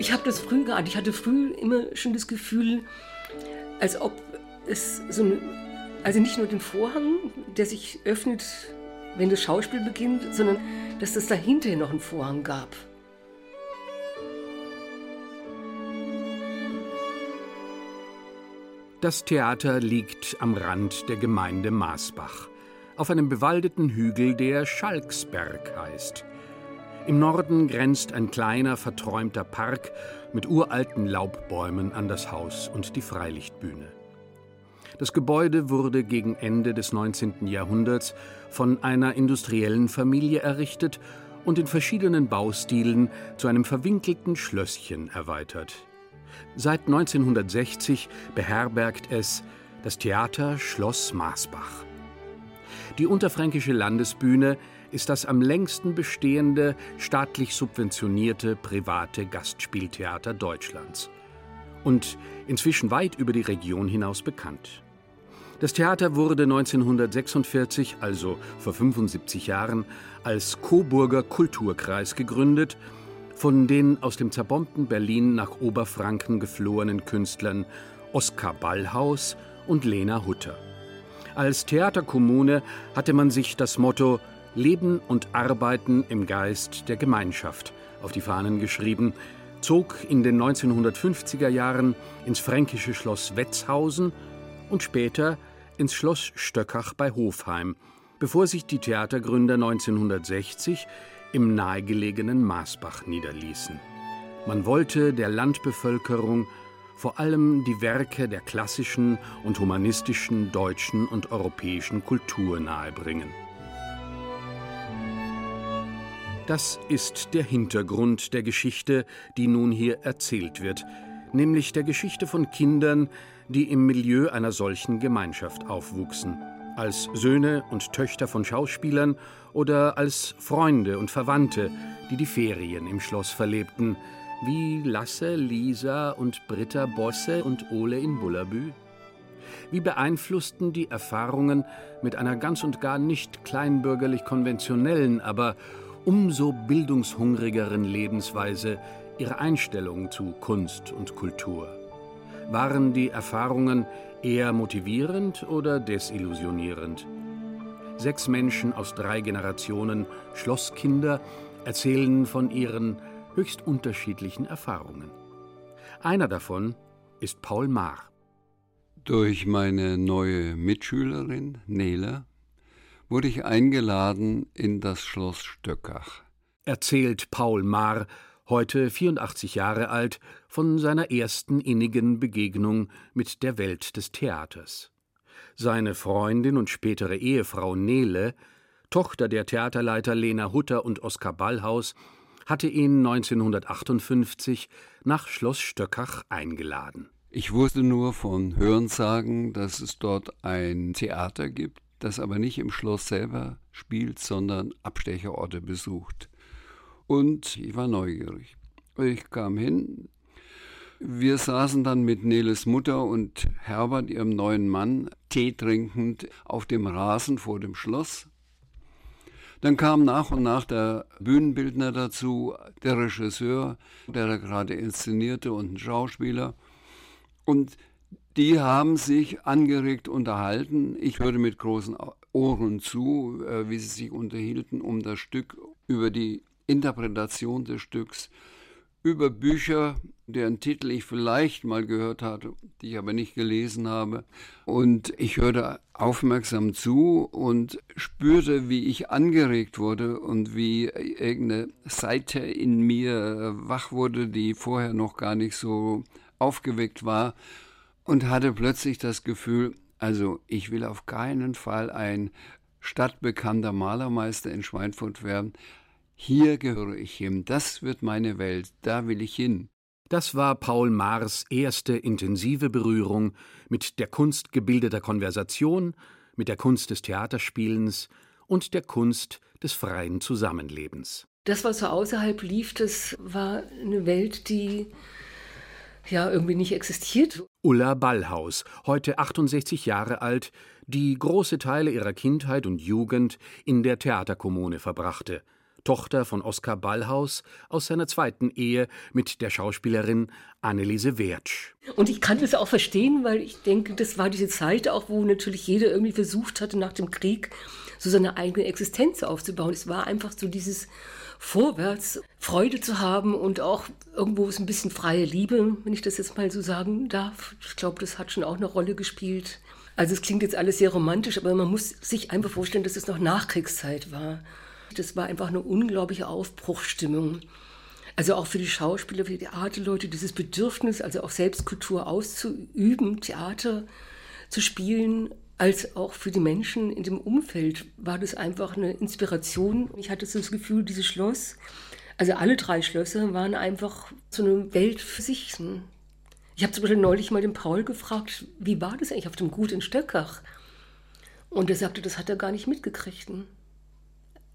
Ich habe das früh geahnt. Ich hatte früh immer schon das Gefühl, als ob es so eine, also nicht nur den Vorhang, der sich öffnet, wenn das Schauspiel beginnt, sondern dass es dahinter noch einen Vorhang gab. Das Theater liegt am Rand der Gemeinde Maasbach, auf einem bewaldeten Hügel, der Schalksberg heißt. Im Norden grenzt ein kleiner, verträumter Park mit uralten Laubbäumen an das Haus und die Freilichtbühne. Das Gebäude wurde gegen Ende des 19. Jahrhunderts von einer industriellen Familie errichtet und in verschiedenen Baustilen zu einem verwinkelten Schlösschen erweitert. Seit 1960 beherbergt es das Theater Schloss Maasbach. Die Unterfränkische Landesbühne ist das am längsten bestehende staatlich subventionierte private Gastspieltheater Deutschlands und inzwischen weit über die Region hinaus bekannt. Das Theater wurde 1946, also vor 75 Jahren, als Coburger Kulturkreis gegründet von den aus dem zerbombten Berlin nach Oberfranken geflohenen Künstlern Oskar Ballhaus und Lena Hutter. Als Theaterkommune hatte man sich das Motto Leben und Arbeiten im Geist der Gemeinschaft auf die Fahnen geschrieben, zog in den 1950er Jahren ins fränkische Schloss Wetzhausen und später ins Schloss Stöckach bei Hofheim, bevor sich die Theatergründer 1960 im nahegelegenen Maasbach niederließen. Man wollte der Landbevölkerung vor allem die Werke der klassischen und humanistischen deutschen und europäischen Kultur nahebringen. Das ist der Hintergrund der Geschichte, die nun hier erzählt wird, nämlich der Geschichte von Kindern, die im Milieu einer solchen Gemeinschaft aufwuchsen, als Söhne und Töchter von Schauspielern oder als Freunde und Verwandte, die die Ferien im Schloss verlebten, wie Lasse, Lisa und Britta Bosse und Ole in Bullabü? Wie beeinflussten die Erfahrungen mit einer ganz und gar nicht kleinbürgerlich konventionellen, aber umso bildungshungrigeren Lebensweise ihre Einstellung zu Kunst und Kultur? Waren die Erfahrungen eher motivierend oder desillusionierend? Sechs Menschen aus drei Generationen Schlosskinder erzählen von ihren höchst unterschiedlichen Erfahrungen. Einer davon ist Paul Maar. Durch meine neue Mitschülerin Nele wurde ich eingeladen in das Schloss Stöckach. Erzählt Paul Maar heute 84 Jahre alt, von seiner ersten innigen Begegnung mit der Welt des Theaters. Seine Freundin und spätere Ehefrau Nele, Tochter der Theaterleiter Lena Hutter und Oskar Ballhaus, hatte ihn 1958 nach Schloss Stöckach eingeladen. Ich wusste nur von Hörensagen, dass es dort ein Theater gibt, das aber nicht im Schloss selber spielt, sondern Abstecherorte besucht. Und ich war neugierig. Ich kam hin. Wir saßen dann mit Neles Mutter und Herbert, ihrem neuen Mann, Tee trinkend auf dem Rasen vor dem Schloss. Dann kam nach und nach der Bühnenbildner dazu, der Regisseur, der da gerade inszenierte und ein Schauspieler. Und die haben sich angeregt unterhalten. Ich hörte mit großen Ohren zu, äh, wie sie sich unterhielten um das Stück, über die Interpretation des Stücks über Bücher, deren Titel ich vielleicht mal gehört hatte, die ich aber nicht gelesen habe. Und ich hörte aufmerksam zu und spürte, wie ich angeregt wurde und wie irgendeine Seite in mir wach wurde, die vorher noch gar nicht so aufgeweckt war und hatte plötzlich das Gefühl, also ich will auf keinen Fall ein stadtbekannter Malermeister in Schweinfurt werden, hier gehöre ich hin, das wird meine Welt, da will ich hin. Das war Paul Maars erste intensive Berührung mit der Kunst gebildeter Konversation, mit der Kunst des Theaterspielens und der Kunst des freien Zusammenlebens. Das, was so außerhalb lief, das war eine Welt, die ja irgendwie nicht existiert. Ulla Ballhaus, heute 68 Jahre alt, die große Teile ihrer Kindheit und Jugend in der Theaterkommune verbrachte – Tochter von Oskar Ballhaus aus seiner zweiten Ehe mit der Schauspielerin Anneliese Wertsch. Und ich kann das auch verstehen, weil ich denke, das war diese Zeit auch, wo natürlich jeder irgendwie versucht hatte, nach dem Krieg so seine eigene Existenz aufzubauen. Es war einfach so dieses Vorwärts, Freude zu haben und auch irgendwo ist ein bisschen freie Liebe, wenn ich das jetzt mal so sagen darf. Ich glaube, das hat schon auch eine Rolle gespielt. Also es klingt jetzt alles sehr romantisch, aber man muss sich einfach vorstellen, dass es noch Nachkriegszeit war. Das war einfach eine unglaubliche Aufbruchsstimmung. Also auch für die Schauspieler, für die Theaterleute, dieses Bedürfnis, also auch Selbstkultur auszuüben, Theater zu spielen, als auch für die Menschen in dem Umfeld war das einfach eine Inspiration. Ich hatte das Gefühl, dieses Schloss, also alle drei Schlösser waren einfach so eine Welt für sich. Ich habe zum Beispiel neulich mal den Paul gefragt, wie war das eigentlich auf dem Gut in Stöckach? Und er sagte, das hat er gar nicht mitgekriegt.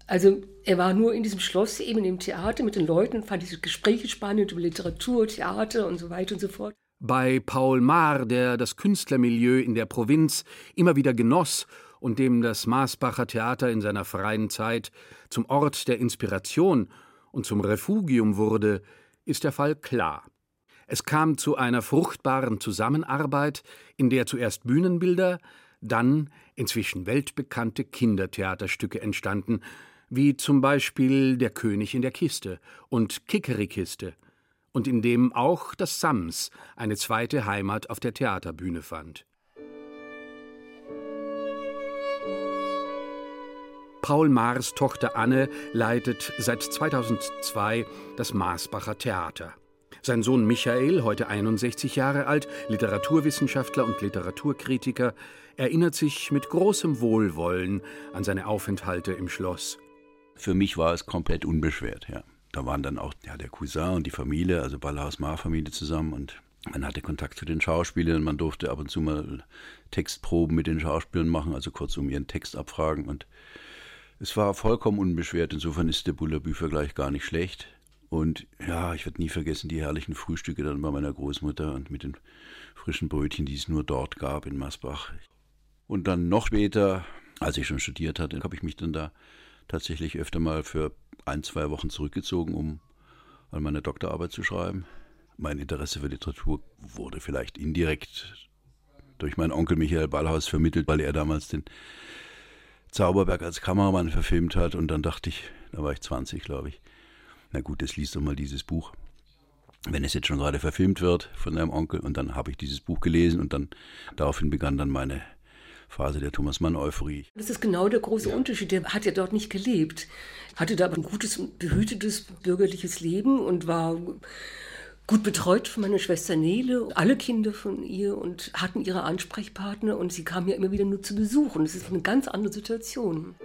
Also er war nur in diesem Schloss, eben dem Theater mit den Leuten, fand diese Gespräche spannend über Literatur, Theater und so weiter und so fort. Bei Paul Maar, der das Künstlermilieu in der Provinz immer wieder genoss und dem das Maasbacher Theater in seiner freien Zeit zum Ort der Inspiration und zum Refugium wurde, ist der Fall klar. Es kam zu einer fruchtbaren Zusammenarbeit, in der zuerst Bühnenbilder, dann inzwischen weltbekannte Kindertheaterstücke entstanden, wie zum Beispiel Der König in der Kiste und Kickerikiste, und in dem auch das Sams eine zweite Heimat auf der Theaterbühne fand. Paul Maars Tochter Anne leitet seit 2002 das Maasbacher Theater. Sein Sohn Michael, heute 61 Jahre alt, Literaturwissenschaftler und Literaturkritiker, erinnert sich mit großem Wohlwollen an seine Aufenthalte im Schloss. Für mich war es komplett unbeschwert, ja. Da waren dann auch ja, der Cousin und die Familie, also Ballhaus-Mar-Familie zusammen und man hatte Kontakt zu den Schauspielern, man durfte ab und zu mal Textproben mit den Schauspielern machen, also kurz um ihren Text abfragen und es war vollkommen unbeschwert. Insofern ist der Bullabü-Vergleich gar nicht schlecht. Und ja, ich werde nie vergessen die herrlichen Frühstücke dann bei meiner Großmutter und mit den frischen Brötchen, die es nur dort gab in Masbach. Und dann noch später, als ich schon studiert hatte, habe ich mich dann da tatsächlich öfter mal für ein, zwei Wochen zurückgezogen, um an meiner Doktorarbeit zu schreiben. Mein Interesse für Literatur wurde vielleicht indirekt durch meinen Onkel Michael Ballhaus vermittelt, weil er damals den Zauberberg als Kameramann verfilmt hat. Und dann dachte ich, da war ich 20, glaube ich, na gut, das liest doch mal dieses Buch. Wenn es jetzt schon gerade verfilmt wird von deinem Onkel und dann habe ich dieses Buch gelesen und dann daraufhin begann dann meine Phase der Thomas Mann-Euphorie. Das ist genau der große ja. Unterschied. Der hat ja dort nicht gelebt, hatte da aber ein gutes, behütetes bürgerliches Leben und war gut betreut von meiner Schwester Nele, alle Kinder von ihr und hatten ihre Ansprechpartner und sie kamen ja immer wieder nur zu Besuch und es ist eine ganz andere Situation.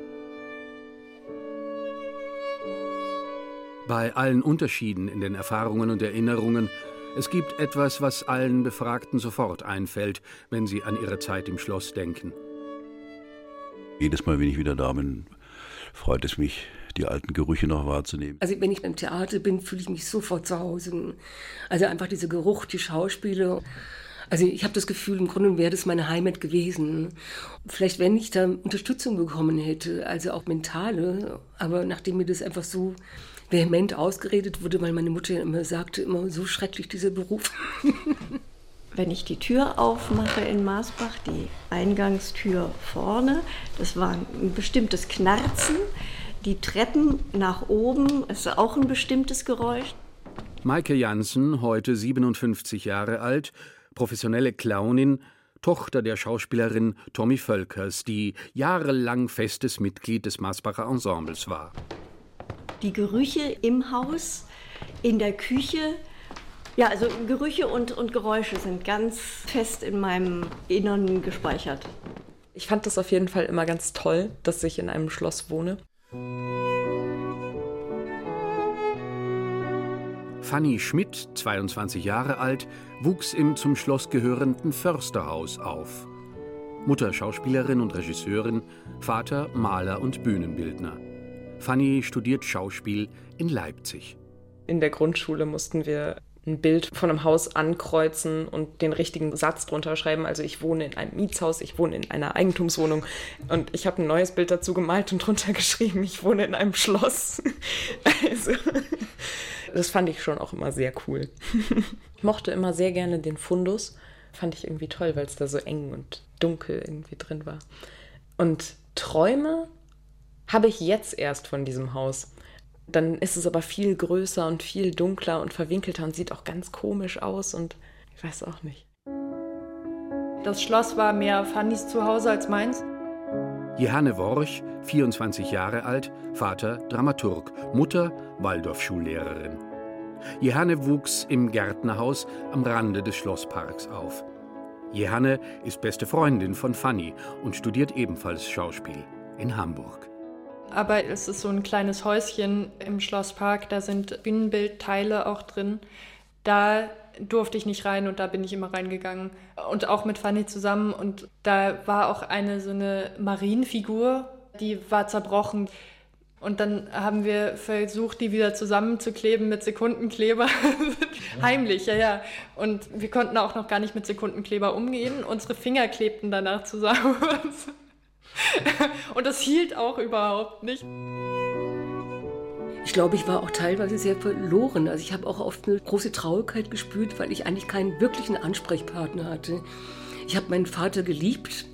Bei allen Unterschieden in den Erfahrungen und Erinnerungen, es gibt etwas, was allen Befragten sofort einfällt, wenn sie an ihre Zeit im Schloss denken. Jedes Mal, wenn ich wieder da bin, freut es mich, die alten Gerüche noch wahrzunehmen. Also wenn ich im Theater bin, fühle ich mich sofort zu Hause. Also einfach dieser Geruch, die Schauspieler. Also ich habe das Gefühl, im Grunde wäre das meine Heimat gewesen. Vielleicht, wenn ich da Unterstützung bekommen hätte, also auch mentale, aber nachdem mir das einfach so vehement ausgeredet wurde, weil meine Mutter immer sagte, immer so schrecklich dieser Beruf. Wenn ich die Tür aufmache in Maasbach, die Eingangstür vorne, das war ein bestimmtes Knarzen. Die Treppen nach oben ist auch ein bestimmtes Geräusch. Maike Jansen, heute 57 Jahre alt, professionelle Clownin, Tochter der Schauspielerin Tommy Völkers, die jahrelang festes Mitglied des Maasbacher Ensembles war die Gerüche im Haus, in der Küche. Ja, also Gerüche und, und Geräusche sind ganz fest in meinem Innern gespeichert. Ich fand das auf jeden Fall immer ganz toll, dass ich in einem Schloss wohne. Fanny Schmidt, 22 Jahre alt, wuchs im zum Schloss gehörenden Försterhaus auf. Mutter Schauspielerin und Regisseurin, Vater Maler und Bühnenbildner. Fanny studiert Schauspiel in Leipzig. In der Grundschule mussten wir ein Bild von einem Haus ankreuzen und den richtigen Satz drunter schreiben. Also ich wohne in einem Mietshaus, ich wohne in einer Eigentumswohnung und ich habe ein neues Bild dazu gemalt und drunter geschrieben, ich wohne in einem Schloss. Also das fand ich schon auch immer sehr cool. Ich mochte immer sehr gerne den Fundus. Fand ich irgendwie toll, weil es da so eng und dunkel irgendwie drin war. Und Träume habe ich jetzt erst von diesem Haus. Dann ist es aber viel größer und viel dunkler und verwinkelter und sieht auch ganz komisch aus und ich weiß auch nicht. Das Schloss war mehr Fannys Zuhause als meins. Johanne Worch, 24 Jahre alt, Vater Dramaturg, Mutter Waldorfschullehrerin. Johanne wuchs im Gärtnerhaus am Rande des Schlossparks auf. Johanne ist beste Freundin von Fanny und studiert ebenfalls Schauspiel in Hamburg. Aber es ist so ein kleines Häuschen im Schlosspark, da sind Bühnenbildteile auch drin. Da durfte ich nicht rein und da bin ich immer reingegangen. Und auch mit Fanny zusammen. Und da war auch eine so eine Marienfigur, die war zerbrochen. Und dann haben wir versucht, die wieder zusammenzukleben mit Sekundenkleber. Heimlich, ja, ja. Und wir konnten auch noch gar nicht mit Sekundenkleber umgehen. Unsere Finger klebten danach zusammen. Und das hielt auch überhaupt nicht. Ich glaube, ich war auch teilweise sehr verloren. Also ich habe auch oft eine große Traurigkeit gespürt, weil ich eigentlich keinen wirklichen Ansprechpartner hatte. Ich habe meinen Vater geliebt.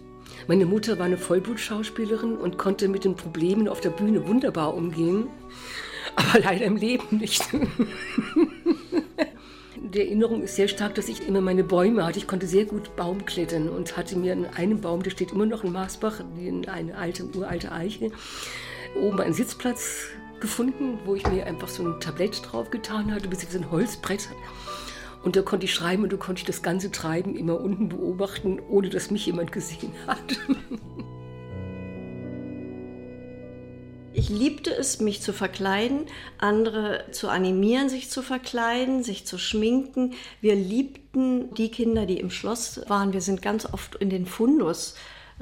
Meine Mutter war eine Vollblutschauspielerin und konnte mit den Problemen auf der Bühne wunderbar umgehen, aber leider im Leben nicht. Die Erinnerung ist sehr stark, dass ich immer meine Bäume hatte. Ich konnte sehr gut Baum klettern und hatte mir an einem Baum, der steht immer noch in Marsbach, eine alte, uralte Eiche, oben einen Sitzplatz gefunden, wo ich mir einfach so ein Tablett drauf getan hatte, so ein Holzbrett. Und da konnte ich schreiben und da konnte ich das ganze Treiben immer unten beobachten, ohne dass mich jemand gesehen hat. Ich liebte es, mich zu verkleiden, andere zu animieren, sich zu verkleiden, sich zu schminken. Wir liebten die Kinder, die im Schloss waren. Wir sind ganz oft in den Fundus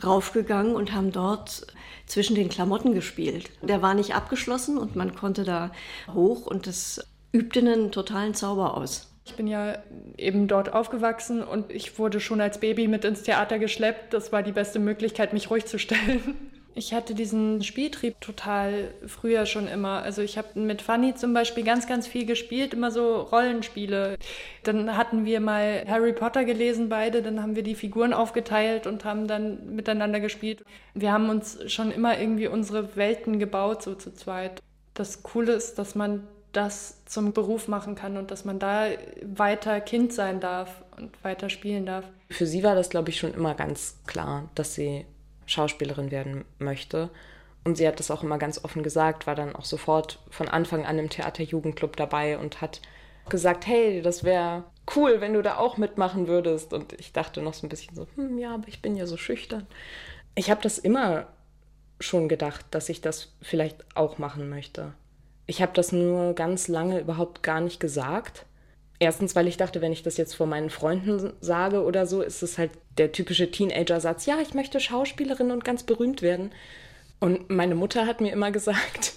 raufgegangen und haben dort zwischen den Klamotten gespielt. Der war nicht abgeschlossen und man konnte da hoch und das übte einen totalen Zauber aus. Ich bin ja eben dort aufgewachsen und ich wurde schon als Baby mit ins Theater geschleppt. Das war die beste Möglichkeit, mich ruhig zu stellen. Ich hatte diesen Spieltrieb total früher schon immer. Also ich habe mit Fanny zum Beispiel ganz, ganz viel gespielt, immer so Rollenspiele. Dann hatten wir mal Harry Potter gelesen beide, dann haben wir die Figuren aufgeteilt und haben dann miteinander gespielt. Wir haben uns schon immer irgendwie unsere Welten gebaut, so zu zweit. Das Coole ist, dass man das zum Beruf machen kann und dass man da weiter Kind sein darf und weiter spielen darf. Für sie war das, glaube ich, schon immer ganz klar, dass sie Schauspielerin werden möchte. Und sie hat das auch immer ganz offen gesagt, war dann auch sofort von Anfang an im Theaterjugendclub dabei und hat gesagt, hey, das wäre cool, wenn du da auch mitmachen würdest. Und ich dachte noch so ein bisschen so, hm, ja, aber ich bin ja so schüchtern. Ich habe das immer schon gedacht, dass ich das vielleicht auch machen möchte. Ich habe das nur ganz lange überhaupt gar nicht gesagt. Erstens, weil ich dachte, wenn ich das jetzt vor meinen Freunden sage oder so, ist es halt der typische Teenager-Satz, ja, ich möchte Schauspielerin und ganz berühmt werden. Und meine Mutter hat mir immer gesagt,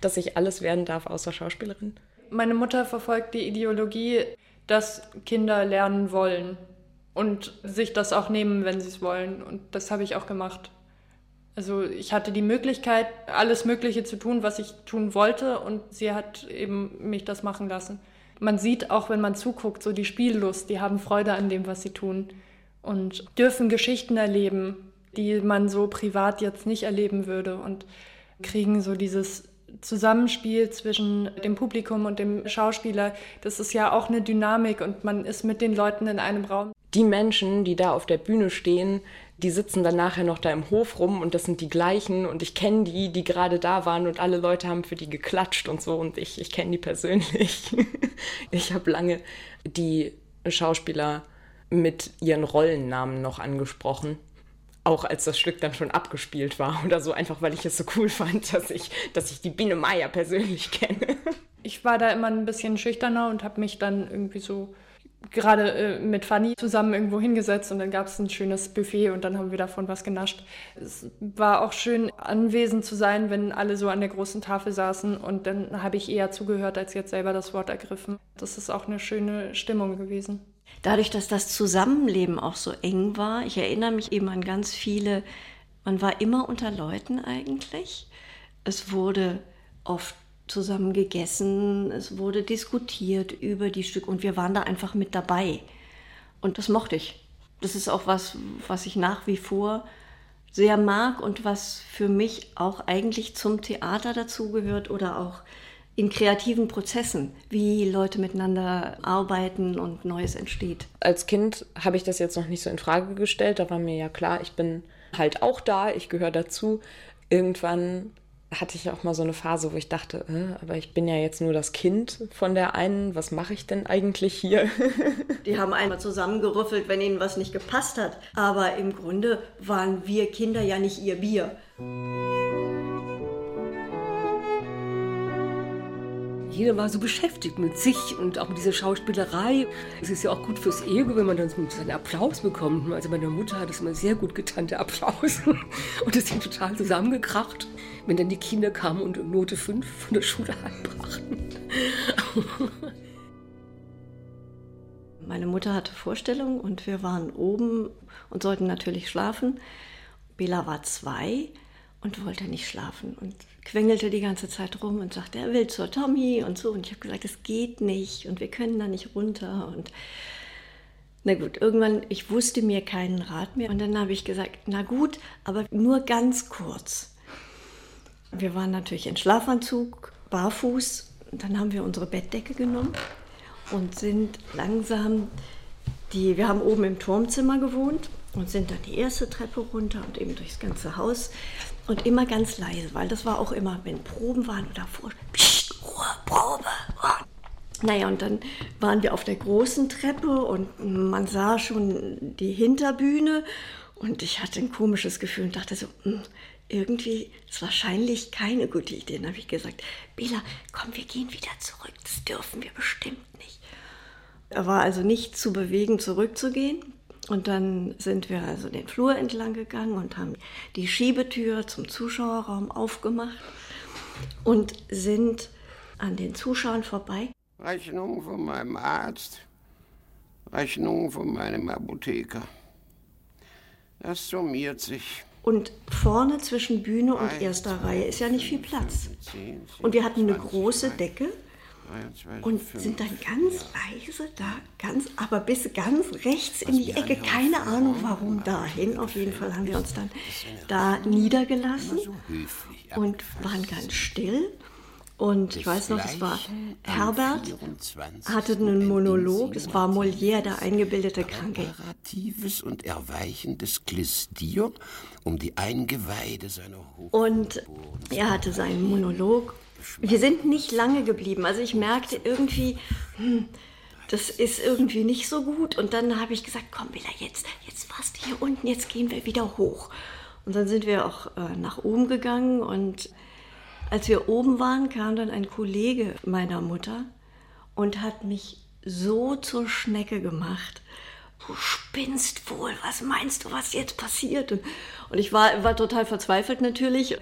dass ich alles werden darf außer Schauspielerin. Meine Mutter verfolgt die Ideologie, dass Kinder lernen wollen und sich das auch nehmen, wenn sie es wollen. Und das habe ich auch gemacht. Also ich hatte die Möglichkeit, alles Mögliche zu tun, was ich tun wollte, und sie hat eben mich das machen lassen man sieht auch, wenn man zuguckt, so die Spiellust, die haben Freude an dem, was sie tun und dürfen Geschichten erleben, die man so privat jetzt nicht erleben würde und kriegen so dieses Zusammenspiel zwischen dem Publikum und dem Schauspieler. Das ist ja auch eine Dynamik und man ist mit den Leuten in einem Raum. Die Menschen, die da auf der Bühne stehen, die sitzen dann nachher noch da im Hof rum und das sind die gleichen und ich kenne die, die gerade da waren und alle Leute haben für die geklatscht und so und ich, ich kenne die persönlich. ich habe lange die Schauspieler mit ihren Rollennamen noch angesprochen. Auch als das Stück dann schon abgespielt war oder so, einfach weil ich es so cool fand, dass ich, dass ich die Biene Meier persönlich kenne. Ich war da immer ein bisschen schüchterner und habe mich dann irgendwie so gerade äh, mit Fanny zusammen irgendwo hingesetzt und dann gab es ein schönes Buffet und dann haben wir davon was genascht. Es war auch schön anwesend zu sein, wenn alle so an der großen Tafel saßen und dann habe ich eher zugehört, als jetzt selber das Wort ergriffen. Das ist auch eine schöne Stimmung gewesen. Dadurch, dass das Zusammenleben auch so eng war, ich erinnere mich eben an ganz viele, man war immer unter Leuten eigentlich. Es wurde oft zusammen gegessen, es wurde diskutiert über die Stücke und wir waren da einfach mit dabei. Und das mochte ich. Das ist auch was, was ich nach wie vor sehr mag und was für mich auch eigentlich zum Theater dazugehört oder auch in kreativen Prozessen, wie Leute miteinander arbeiten und Neues entsteht. Als Kind habe ich das jetzt noch nicht so in Frage gestellt. Da war mir ja klar, ich bin halt auch da, ich gehöre dazu. Irgendwann hatte ich auch mal so eine Phase, wo ich dachte, äh, aber ich bin ja jetzt nur das Kind von der einen, was mache ich denn eigentlich hier? Die haben einmal zusammengerüffelt, wenn ihnen was nicht gepasst hat. Aber im Grunde waren wir Kinder ja nicht ihr Bier. Jeder war so beschäftigt mit sich und auch mit dieser Schauspielerei. Es ist ja auch gut fürs Ego, wenn man dann so einen Applaus bekommt. Also meine Mutter hat es immer sehr gut getan, der Applaus. Und es sind total zusammengekracht, wenn dann die Kinder kamen und Note 5 von der Schule heimbrachten. Meine Mutter hatte Vorstellungen und wir waren oben und sollten natürlich schlafen. Bela war zwei und wollte nicht schlafen und quengelte die ganze Zeit rum und sagte, er will zur Tommy und so. Und ich habe gesagt, es geht nicht und wir können da nicht runter. Und na gut, irgendwann, ich wusste mir keinen Rat mehr. Und dann habe ich gesagt, na gut, aber nur ganz kurz. Wir waren natürlich in Schlafanzug, barfuß. Dann haben wir unsere Bettdecke genommen und sind langsam die, wir haben oben im Turmzimmer gewohnt und sind dann die erste Treppe runter und eben durchs ganze Haus und immer ganz leise, weil das war auch immer, wenn Proben waren oder vor, Psst, Ruhe, Probe. Naja, und dann waren wir auf der großen Treppe und man sah schon die Hinterbühne und ich hatte ein komisches Gefühl und dachte so, hm, irgendwie ist wahrscheinlich keine gute Idee. Dann habe ich gesagt, Bela, komm, wir gehen wieder zurück. Das dürfen wir bestimmt nicht. Er war also nicht zu bewegen, zurückzugehen. Und dann sind wir also den Flur entlang gegangen und haben die Schiebetür zum Zuschauerraum aufgemacht und sind an den Zuschauern vorbei. Rechnung von meinem Arzt, Rechnung von meinem Apotheker. Das summiert sich. Und vorne zwischen Bühne und erster Reihe ist ja nicht viel Platz. Und wir hatten eine große Decke und sind dann ganz leise da, ganz, aber bis ganz rechts in die Ecke. Keine Ahnung warum dahin. Auf jeden Fall haben wir uns dann da niedergelassen und waren ganz still. Und ich weiß noch, es war Herbert, hatte einen Monolog, es war Molière, der eingebildete Kranke. und erweichendes Klistier um die Eingeweide seiner Und er hatte seinen Monolog wir sind nicht lange geblieben. Also ich merkte irgendwie, hm, das ist irgendwie nicht so gut. Und dann habe ich gesagt, komm Bella, jetzt, jetzt warst du hier unten, jetzt gehen wir wieder hoch. Und dann sind wir auch äh, nach oben gegangen und als wir oben waren, kam dann ein Kollege meiner Mutter und hat mich so zur Schnecke gemacht. Du spinnst wohl, was meinst du, was jetzt passiert? Und, und ich war, war total verzweifelt natürlich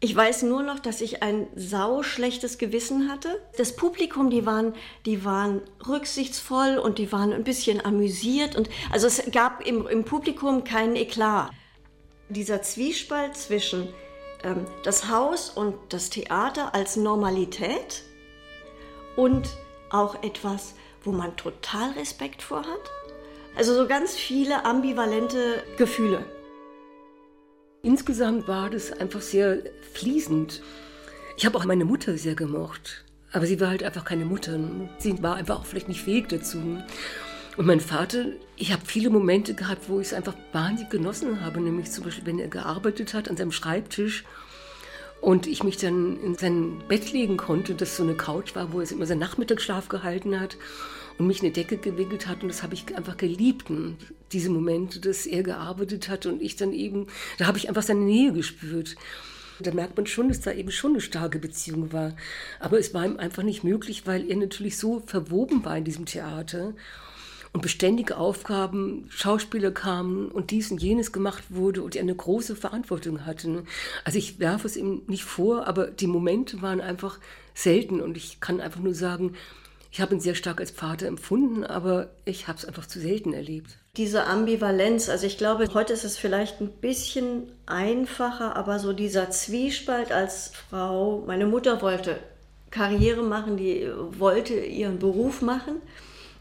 ich weiß nur noch, dass ich ein sau schlechtes Gewissen hatte. Das Publikum, die waren, die waren rücksichtsvoll und die waren ein bisschen amüsiert und also es gab im, im Publikum keinen Eklat. Dieser Zwiespalt zwischen ähm, das Haus und das Theater als Normalität und auch etwas, wo man total Respekt vor hat. Also so ganz viele ambivalente Gefühle. Insgesamt war das einfach sehr fließend. Ich habe auch meine Mutter sehr gemocht. Aber sie war halt einfach keine Mutter. Sie war einfach auch vielleicht nicht fähig dazu. Und mein Vater, ich habe viele Momente gehabt, wo ich es einfach wahnsinnig genossen habe. Nämlich zum Beispiel, wenn er gearbeitet hat an seinem Schreibtisch und ich mich dann in sein Bett legen konnte, das so eine Couch war, wo er immer seinen Nachmittagsschlaf gehalten hat und mich eine Decke gewickelt hat und das habe ich einfach geliebt. Diese Momente, dass er gearbeitet hat und ich dann eben, da habe ich einfach seine Nähe gespürt. Da merkt man schon, dass da eben schon eine starke Beziehung war. Aber es war ihm einfach nicht möglich, weil er natürlich so verwoben war in diesem Theater. und beständige Aufgaben, Schauspieler kamen und dies und jenes gemacht wurde und ich eine große Verantwortung hatte. Also ich werfe es ihm nicht vor, aber die Momente waren einfach selten und ich kann einfach nur sagen, ich habe ihn sehr stark als Vater empfunden, aber ich habe es einfach zu selten erlebt. Diese Ambivalenz, also ich glaube, heute ist es vielleicht ein bisschen einfacher, aber so dieser Zwiespalt als Frau, meine Mutter wollte Karriere machen, die wollte ihren Beruf machen.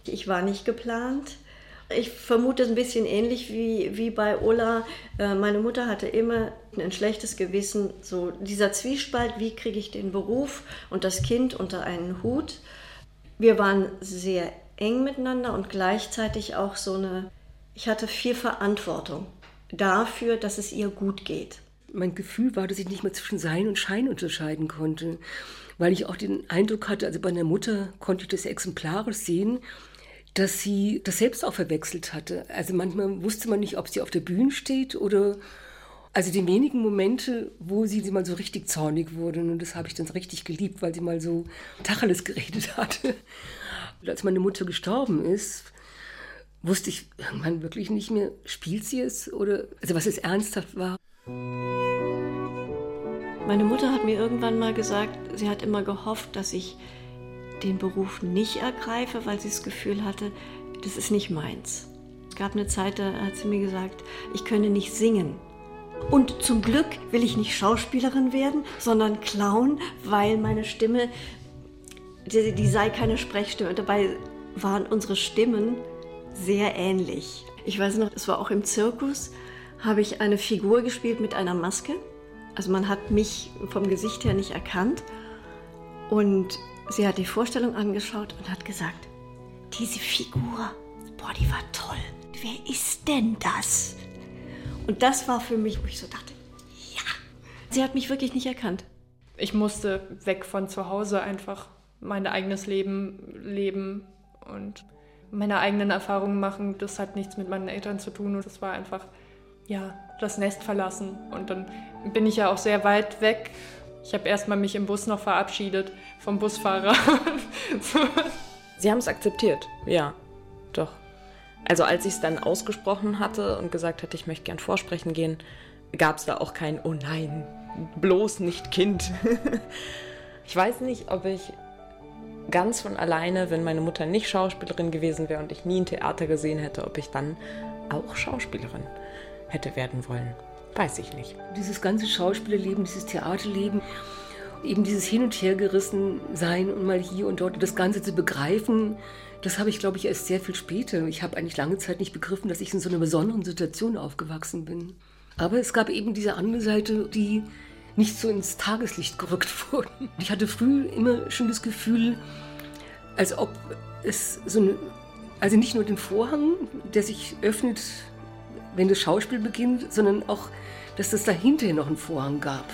Ich war nicht geplant. Ich vermute es ein bisschen ähnlich wie, wie bei Ulla. Äh, meine Mutter hatte immer ein schlechtes Gewissen. So dieser Zwiespalt, wie kriege ich den Beruf und das Kind unter einen Hut. Wir waren sehr eng miteinander und gleichzeitig auch so eine, ich hatte viel Verantwortung dafür, dass es ihr gut geht. Mein Gefühl war, dass ich nicht mehr zwischen Sein und Schein unterscheiden konnte, weil ich auch den Eindruck hatte, also bei einer Mutter konnte ich das exemplarisch sehen, dass sie das selbst auch verwechselt hatte. Also manchmal wusste man nicht, ob sie auf der Bühne steht oder also die wenigen Momente, wo sie mal so richtig zornig wurde, und das habe ich dann richtig geliebt, weil sie mal so Tacheles geredet hatte. Und als meine Mutter gestorben ist, wusste ich irgendwann wirklich nicht mehr, spielt sie es oder, also was es ernsthaft war. Meine Mutter hat mir irgendwann mal gesagt, sie hat immer gehofft, dass ich den Beruf nicht ergreife, weil sie das Gefühl hatte, das ist nicht meins. Es gab eine Zeit, da hat sie mir gesagt, ich könne nicht singen. Und zum Glück will ich nicht Schauspielerin werden, sondern Clown, weil meine Stimme, die, die sei keine Sprechstimme. Und dabei waren unsere Stimmen sehr ähnlich. Ich weiß noch, es war auch im Zirkus, habe ich eine Figur gespielt mit einer Maske. Also man hat mich vom Gesicht her nicht erkannt. Und sie hat die Vorstellung angeschaut und hat gesagt, diese Figur, boah, die war toll. Wer ist denn das? Und das war für mich, wo ich so dachte, ja, sie hat mich wirklich nicht erkannt. Ich musste weg von zu Hause einfach mein eigenes Leben leben und meine eigenen Erfahrungen machen. Das hat nichts mit meinen Eltern zu tun und das war einfach, ja, das Nest verlassen. Und dann bin ich ja auch sehr weit weg. Ich habe erstmal mich im Bus noch verabschiedet vom Busfahrer. Sie haben es akzeptiert, ja, doch. Also als ich es dann ausgesprochen hatte und gesagt hatte, ich möchte gern vorsprechen gehen, gab es da auch kein Oh nein, bloß nicht Kind. ich weiß nicht, ob ich ganz von alleine, wenn meine Mutter nicht Schauspielerin gewesen wäre und ich nie ein Theater gesehen hätte, ob ich dann auch Schauspielerin hätte werden wollen. Weiß ich nicht. Dieses ganze Schauspielerleben, dieses Theaterleben, eben dieses Hin und Her gerissen sein und mal hier und dort das Ganze zu begreifen, das habe ich, glaube ich, erst sehr viel später. Ich habe eigentlich lange Zeit nicht begriffen, dass ich in so einer besonderen Situation aufgewachsen bin. Aber es gab eben diese andere Seite, die nicht so ins Tageslicht gerückt wurde. Ich hatte früh immer schon das Gefühl, als ob es so eine, also nicht nur den Vorhang, der sich öffnet, wenn das Schauspiel beginnt, sondern auch, dass es dahinter noch einen Vorhang gab.